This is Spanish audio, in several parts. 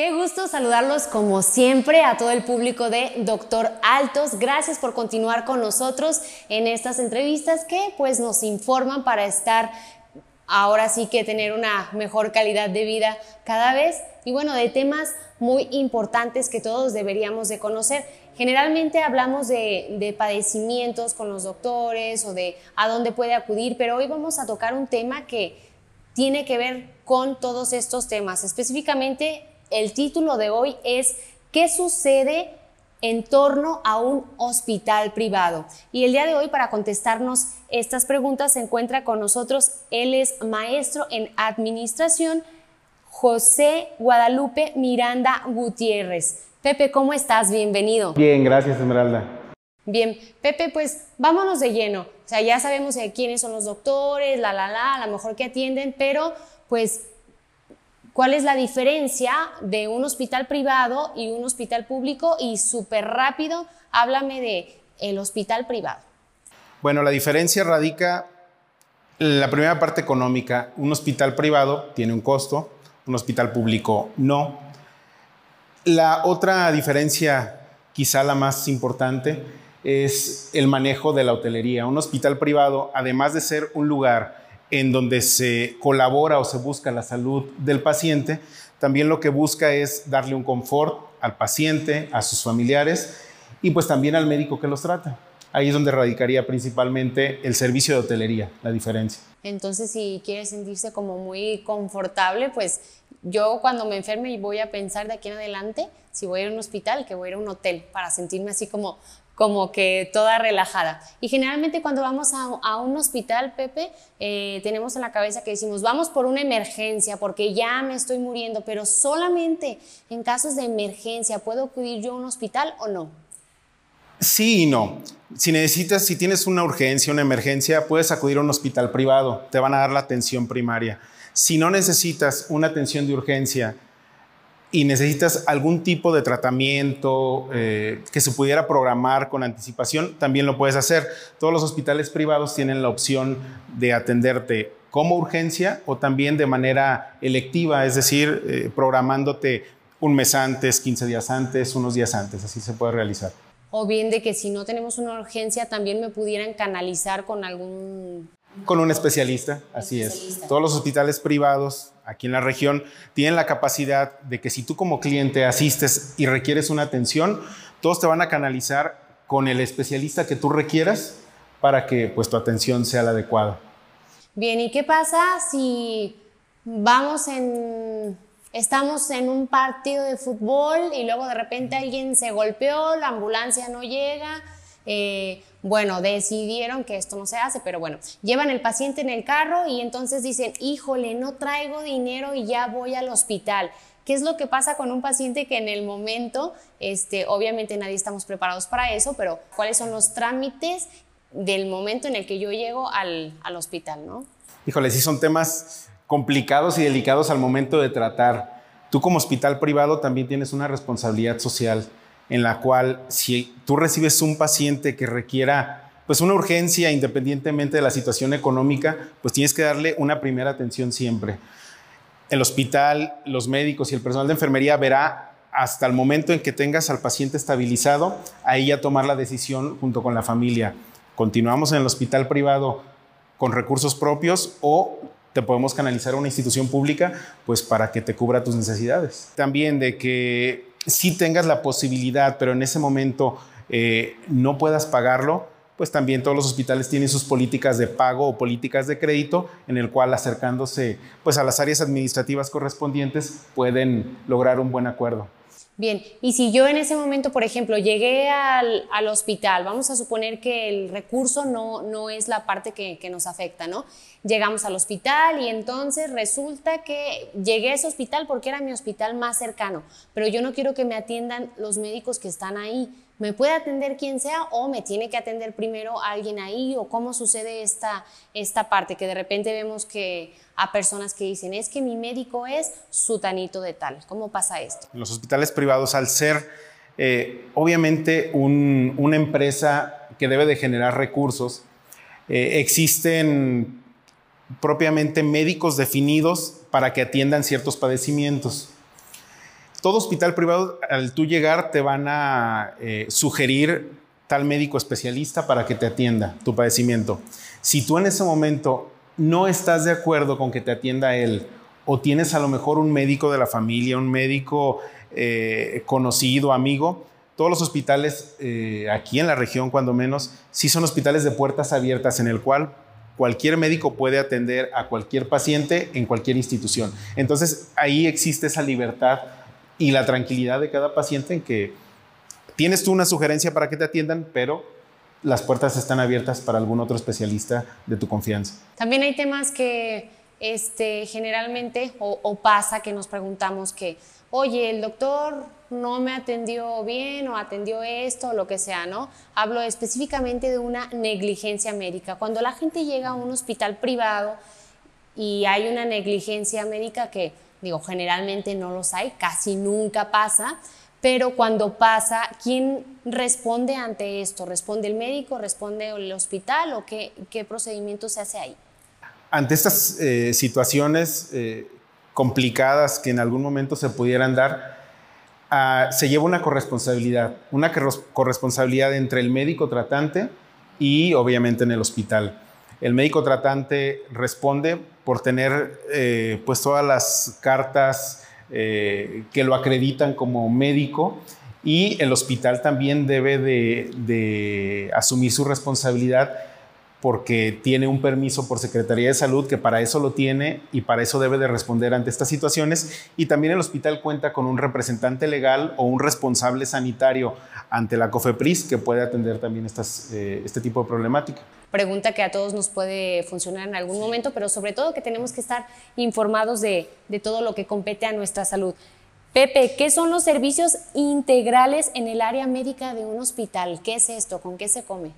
Qué gusto saludarlos como siempre a todo el público de Doctor Altos. Gracias por continuar con nosotros en estas entrevistas que pues nos informan para estar ahora sí que tener una mejor calidad de vida cada vez y bueno, de temas muy importantes que todos deberíamos de conocer. Generalmente hablamos de, de, padecimientos con los doctores o de a dónde puede acudir, pero hoy vamos a tocar un tema que tiene que ver con todos estos temas. Específicamente, el título de hoy es ¿Qué sucede en torno a un hospital privado? Y el día de hoy, para contestarnos estas preguntas, se encuentra con nosotros, él es maestro en administración, José Guadalupe Miranda Gutiérrez. Pepe, ¿cómo estás? Bienvenido. Bien, gracias Esmeralda. Bien, Pepe, pues vámonos de lleno. O sea, ya sabemos quiénes son los doctores, la, la, la, a lo mejor que atienden, pero pues, ¿cuál es la diferencia de un hospital privado y un hospital público? Y súper rápido, háblame de el hospital privado. Bueno, la diferencia radica en la primera parte económica. Un hospital privado tiene un costo, un hospital público no. La otra diferencia, quizá la más importante, es el manejo de la hotelería. Un hospital privado, además de ser un lugar en donde se colabora o se busca la salud del paciente, también lo que busca es darle un confort al paciente, a sus familiares y pues también al médico que los trata. Ahí es donde radicaría principalmente el servicio de hotelería, la diferencia. Entonces, si quiere sentirse como muy confortable, pues yo cuando me enferme voy a pensar de aquí en adelante si voy a ir a un hospital que voy a ir a un hotel para sentirme así como como que toda relajada. Y generalmente cuando vamos a, un hospital, Pepe, eh, tenemos en la cabeza que decimos, vamos por una emergencia porque ya me estoy muriendo, pero solamente en casos de emergencia, ¿puedo acudir yo a un hospital o no? Sí y no. Si necesitas, si tienes una urgencia, una emergencia, puedes acudir a un hospital privado, te van a dar la atención primaria. Si no necesitas una atención de urgencia y necesitas algún tipo de tratamiento eh, que se pudiera programar con anticipación, también lo puedes hacer. Todos los hospitales privados tienen la opción de atenderte como urgencia o también de manera electiva, es decir, eh, programándote un mes antes, 15 días antes, unos días antes, así se puede realizar o bien de que si no tenemos una urgencia también me pudieran canalizar con algún... Con un especialista, así es. Todos los hospitales privados aquí en la región tienen la capacidad de que si tú como cliente asistes y requieres una atención, todos te van a canalizar con el especialista que tú requieras para que pues tu atención sea la adecuada. Bien, ¿y qué pasa si vamos en estamos en un partido de fútbol y luego de repente alguien se golpeó, la ambulancia no llega. Eh, bueno, decidieron que esto no se hace, pero bueno, llevan el paciente en el carro y entonces dicen, híjole, no traigo dinero y ya voy al hospital. ¿Qué es lo que pasa con un paciente que en el momento, este, obviamente nadie estamos preparados para eso, pero cuáles son los trámites del momento en el que yo llego al, al hospital, ¿no? Híjole, sí son temas complicados y delicados al momento de tratar. Tú como hospital privado también tienes una responsabilidad social en la cual si tú recibes un paciente que requiera pues una urgencia independientemente de la situación económica, pues tienes que darle una primera atención siempre. El hospital, los médicos y el personal de enfermería verá hasta el momento en que tengas al paciente estabilizado, ahí ya tomar la decisión junto con la familia. Continuamos en el hospital privado con recursos propios o te podemos canalizar a una institución pública pues para que te cubra tus necesidades. También de que si tengas la posibilidad, pero en ese momento eh, no puedas pagarlo, pues también todos los hospitales tienen sus políticas de pago o políticas de crédito en el cual acercándose pues a las áreas administrativas correspondientes pueden lograr un buen acuerdo. Bien, y si yo en ese momento, por ejemplo, llegué al, hospital, vamos a suponer que el recurso no, no es la parte que, que, nos afecta, ¿no? Llegamos al hospital y entonces resulta que llegué a ese hospital porque era mi hospital más cercano, pero yo no quiero que me atiendan los médicos que están ahí. ¿Me puede atender quien sea o me tiene que atender primero alguien ahí o cómo sucede esta, esta parte que de repente vemos que a personas que dicen es que mi médico es sutanito de tal? ¿Cómo pasa esto? Los hospitales privados, al ser eh, obviamente una empresa que debe de generar recursos, eh, existen propiamente médicos definidos para que atiendan ciertos padecimientos. Todo hospital privado, al tú llegar, te van a eh, sugerir tal médico especialista para que te atienda tu padecimiento. Si tú en ese momento no estás de acuerdo con que te atienda él, o tienes a lo mejor un médico de la familia, un médico eh, conocido, amigo, todos los hospitales eh, aquí en la región, cuando menos, sí son hospitales de puertas abiertas en el cual cualquier médico puede atender a cualquier paciente en cualquier institución. Entonces ahí existe esa libertad y la tranquilidad de cada paciente en que tienes tú una sugerencia para que te atiendan, pero las puertas están abiertas para algún otro especialista de tu confianza. También hay temas que este, generalmente o, pasa que nos preguntamos que, oye, el doctor no me atendió bien o atendió esto o lo que sea, ¿no? Hablo específicamente de una negligencia médica. Cuando la gente llega a un hospital privado y hay una negligencia médica que Digo, generalmente no los hay, casi nunca pasa, pero cuando pasa, ¿quién responde ante esto? ¿Responde el médico? ¿Responde el hospital? ¿O qué, qué procedimiento se hace ahí? Ante estas eh, situaciones eh, complicadas que en algún momento se pudieran dar, ah, se lleva una corresponsabilidad, una corresponsabilidad entre el médico tratante y obviamente en el hospital. El médico tratante responde por tener eh, pues todas las cartas eh, que lo acreditan como médico y el hospital también debe de asumir su responsabilidad porque tiene un permiso por Secretaría de Salud que para eso lo tiene y para eso debe de responder ante estas situaciones. Y también el hospital cuenta con un representante legal o un responsable sanitario ante la COFEPRIS que puede atender también estas, eh, este tipo de problemática. Pregunta que a todos nos puede funcionar en algún momento, pero sobre todo que tenemos que estar informados de, de todo lo que compete a nuestra salud. Pepe, ¿qué son los servicios integrales en el área médica de un hospital? ¿Qué es esto? ¿Con qué se come?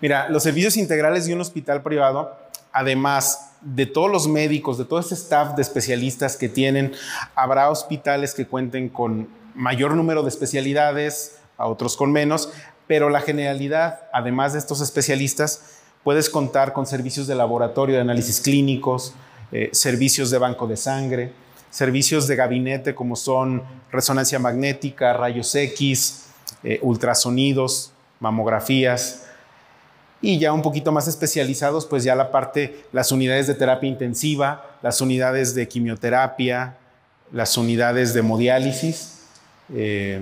Mira, los servicios integrales de un hospital privado, además de todos los médicos, de todo ese staff de especialistas que tienen, habrá hospitales que cuenten con mayor número de especialidades, a otros con menos, pero la generalidad, además de estos especialistas, puedes contar con servicios de laboratorio de análisis clínicos, eh, servicios de banco de sangre, servicios de gabinete como son resonancia magnética, rayos X, eh, ultrasonidos, mamografías, y ya un poquito más especializados, pues ya la parte, las unidades de terapia intensiva, las unidades de quimioterapia, las unidades de hemodiálisis. Eh,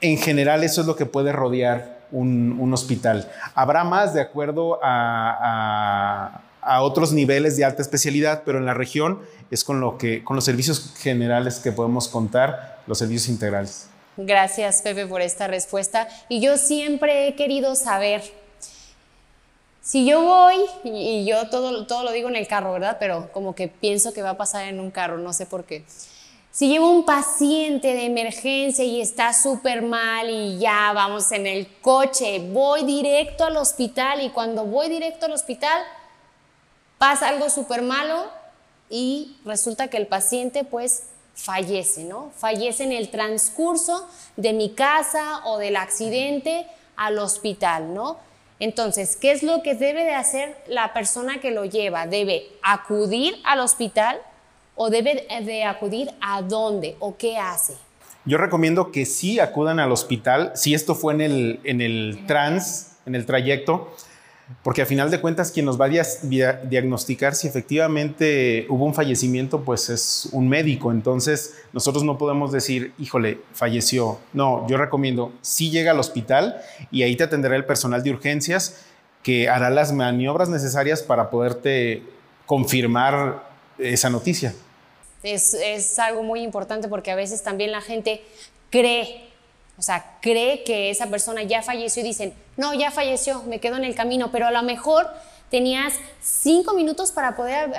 en general eso es lo que puede rodear un, hospital. Habrá más de acuerdo a, otros niveles de alta especialidad, pero en la región es con, lo que, con los servicios generales que podemos contar, los servicios integrales. Gracias, Pepe, por esta respuesta. Y yo siempre he querido saber si yo voy, y yo todo, todo lo digo en el carro, ¿verdad? Pero como que pienso que va a pasar en un carro, no sé por qué. Si llevo un paciente de emergencia y está súper mal y ya vamos en el coche, voy directo al hospital y cuando voy directo al hospital pasa algo súper malo y resulta que el paciente pues fallece, ¿no? Fallece en el transcurso de mi casa o del accidente al hospital, ¿no? Entonces, ¿qué es lo que debe de hacer la persona que lo lleva? ¿Debe acudir al hospital o debe de acudir a dónde o qué hace? Yo recomiendo que sí acudan al hospital, si esto fue en el, en el trans, en el trayecto, porque a final de cuentas quien nos va a diagnosticar si efectivamente hubo un fallecimiento, pues es un médico. Entonces nosotros no podemos decir, híjole, falleció. No, yo recomiendo, sí llega al hospital y ahí te atenderá el personal de urgencias que hará las maniobras necesarias para poderte confirmar esa noticia. Es, es algo muy importante porque a veces también la gente cree o sea, cree que esa persona ya falleció y dicen, no, ya falleció, me quedo en el camino, pero a lo mejor tenías cinco minutos para poder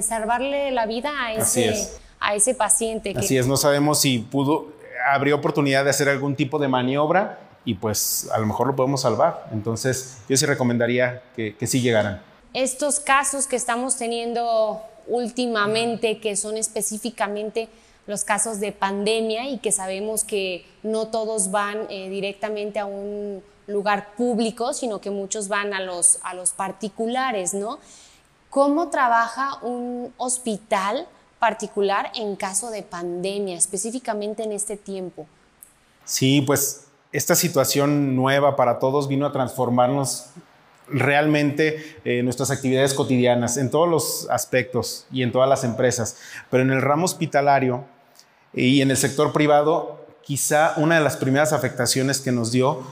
salvarle la vida a ese, a ese paciente. Así es, no sabemos si pudo, habría oportunidad de hacer algún tipo de maniobra y pues a lo mejor lo podemos salvar. Entonces yo sí recomendaría que, que sí llegaran. Estos casos que estamos teniendo últimamente, que son específicamente los casos de pandemia y que sabemos que no todos van eh, directamente a un lugar público, sino que muchos van a los, a los particulares, ¿no? ¿Cómo trabaja un hospital particular en caso de pandemia, específicamente en este tiempo? Sí, pues esta situación nueva para todos vino a transformarnos realmente eh, nuestras actividades cotidianas en todos los aspectos y en todas las empresas. Pero en el ramo hospitalario y en el sector privado, quizá una de las primeras afectaciones que nos dio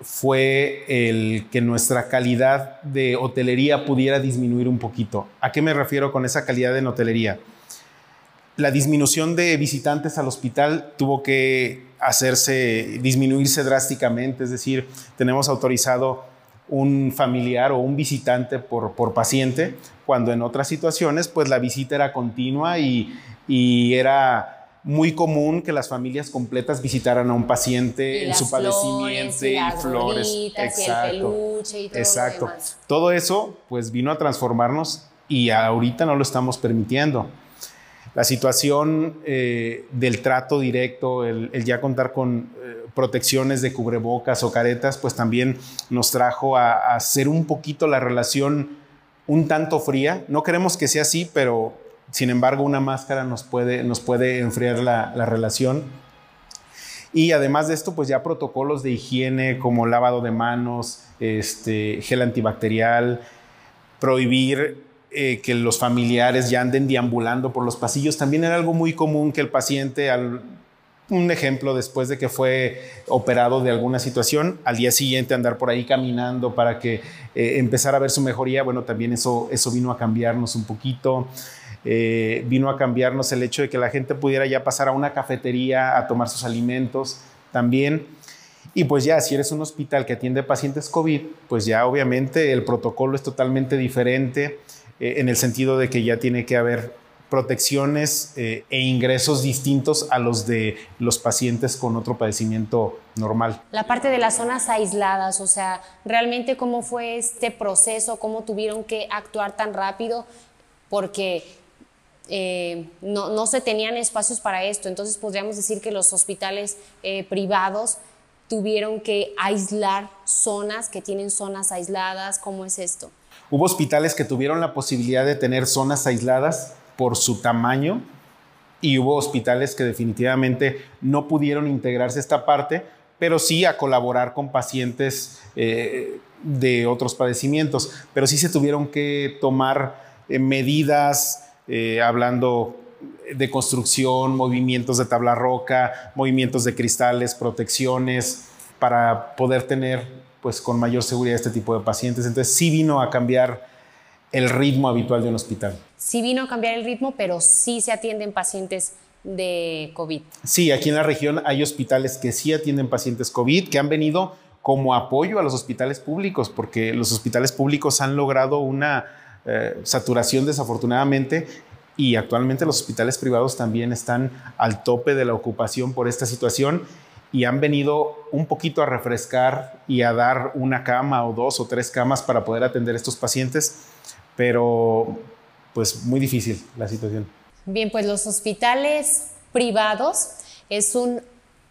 fue el que nuestra calidad de hotelería pudiera disminuir un poquito. ¿A qué me refiero con esa calidad en hotelería? La disminución de visitantes al hospital tuvo que hacerse, disminuirse drásticamente, es decir, tenemos autorizado un familiar o un visitante por, por paciente, cuando en otras situaciones pues la visita era continua y, y era muy común que las familias completas visitaran a un paciente en su padecimiento y, flores, exacto, y el peluche y todo exacto. Todo eso pues vino a transformarnos y ahorita no lo estamos permitiendo. La situación eh, del trato directo, el, ya contar con eh, protecciones de cubrebocas o caretas, pues también nos trajo a hacer un poquito la relación un tanto fría. No queremos que sea así, pero sin embargo, una máscara nos puede, nos puede enfriar la, relación. Y además de esto, pues ya protocolos de higiene como lavado de manos, este, gel antibacterial, prohibir eh, que los familiares ya anden deambulando por los pasillos. También era algo muy común que el paciente, un ejemplo, después de que fue operado de alguna situación, al día siguiente andar por ahí caminando para que eh, empezara a ver su mejoría, bueno, también eso, eso vino a cambiarnos un poquito. Eh, vino a cambiarnos el hecho de que la gente pudiera ya pasar a una cafetería a tomar sus alimentos también. Y pues ya, si eres un hospital que atiende pacientes COVID, pues ya obviamente el protocolo es totalmente diferente eh, en el sentido de que ya tiene que haber protecciones eh, e ingresos distintos a los de los pacientes con otro padecimiento normal. La parte de las zonas aisladas, o sea, realmente cómo fue este proceso, cómo tuvieron que actuar tan rápido, porque eh, no, se tenían espacios para esto. Entonces podríamos decir que los hospitales eh, privados tuvieron que aislar zonas, que tienen zonas aisladas. ¿Cómo es esto? Hubo hospitales que tuvieron la posibilidad de tener zonas aisladas por su tamaño y hubo hospitales que definitivamente no pudieron integrarse a esta parte, pero sí a colaborar con pacientes eh, de otros padecimientos. Pero sí se tuvieron que tomar medidas eh, hablando de construcción, movimientos de tabla roca, movimientos de cristales, protecciones, para poder tener pues con mayor seguridad este tipo de pacientes. Entonces sí vino a cambiar el ritmo habitual de un hospital. Sí vino a cambiar el ritmo, pero sí se atienden pacientes de COVID. Sí, aquí en la región hay hospitales que sí atienden pacientes COVID, que han venido como apoyo a los hospitales públicos, porque los hospitales públicos han logrado una eh, saturación desafortunadamente y actualmente los hospitales privados también están al tope de la ocupación por esta situación y han venido un poquito a refrescar y a dar una cama o dos o tres camas para poder atender a estos pacientes, pero pues muy difícil la situación. Bien, pues los hospitales privados es un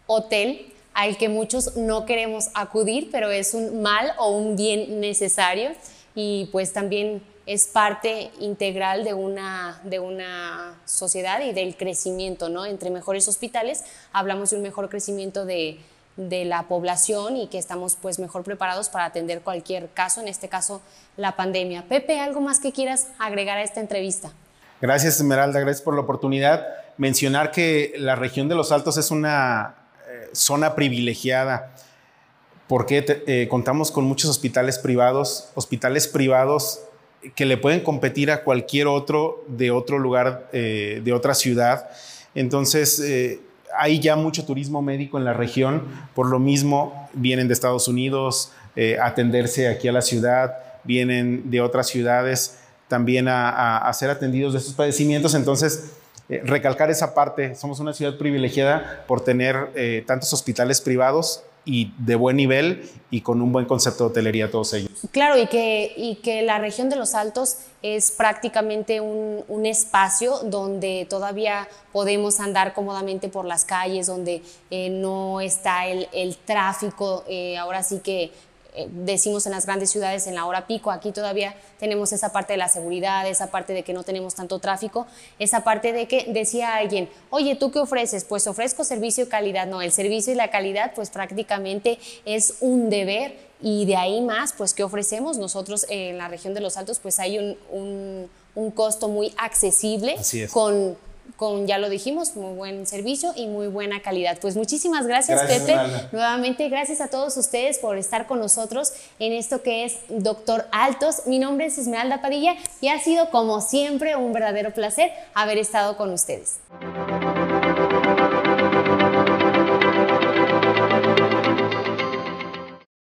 hotel al que muchos no queremos acudir, pero es un mal o un bien necesario y pues también es parte integral de una, de una sociedad y del crecimiento, ¿no? Entre mejores hospitales hablamos de un mejor crecimiento de, de la población y que estamos pues mejor preparados para atender cualquier caso, en este caso la pandemia. Pepe, ¿algo más que quieras agregar a esta entrevista? Gracias Esmeralda, gracias por la oportunidad. Mencionar que la región de los Altos es una eh, zona privilegiada porque eh, contamos con muchos hospitales privados, hospitales privados que le pueden competir a cualquier otro de otro lugar, eh, de otra ciudad. Entonces, eh, hay ya mucho turismo médico en la región, por lo mismo vienen de Estados Unidos eh, a atenderse aquí a la ciudad, vienen de otras ciudades también a, ser atendidos de estos padecimientos. Entonces, recalcar esa parte, somos una ciudad privilegiada por tener tantos hospitales privados y de buen nivel y con un buen concepto de hotelería todos ellos. Claro, y que, y que la región de los Altos es prácticamente un, un espacio donde todavía podemos andar cómodamente por las calles, donde eh, no está el, el tráfico, eh, ahora sí que eh, decimos en las grandes ciudades en la hora pico, aquí todavía tenemos esa parte de la seguridad, esa parte de que no tenemos tanto tráfico, esa parte de que decía alguien, oye, ¿tú qué ofreces? Pues ofrezco servicio y calidad. No, el servicio y la calidad pues prácticamente es un deber y de ahí más, pues, ¿qué ofrecemos? Nosotros en la región de los Altos pues hay un, un, un costo muy accesible con con, ya lo dijimos, muy buen servicio y muy buena calidad. Pues muchísimas gracias, Pepe. Nuevamente, gracias a todos ustedes por estar con nosotros en esto que es Doctor Altos. Mi nombre es Esmeralda Padilla y ha sido como siempre un verdadero placer haber estado con ustedes.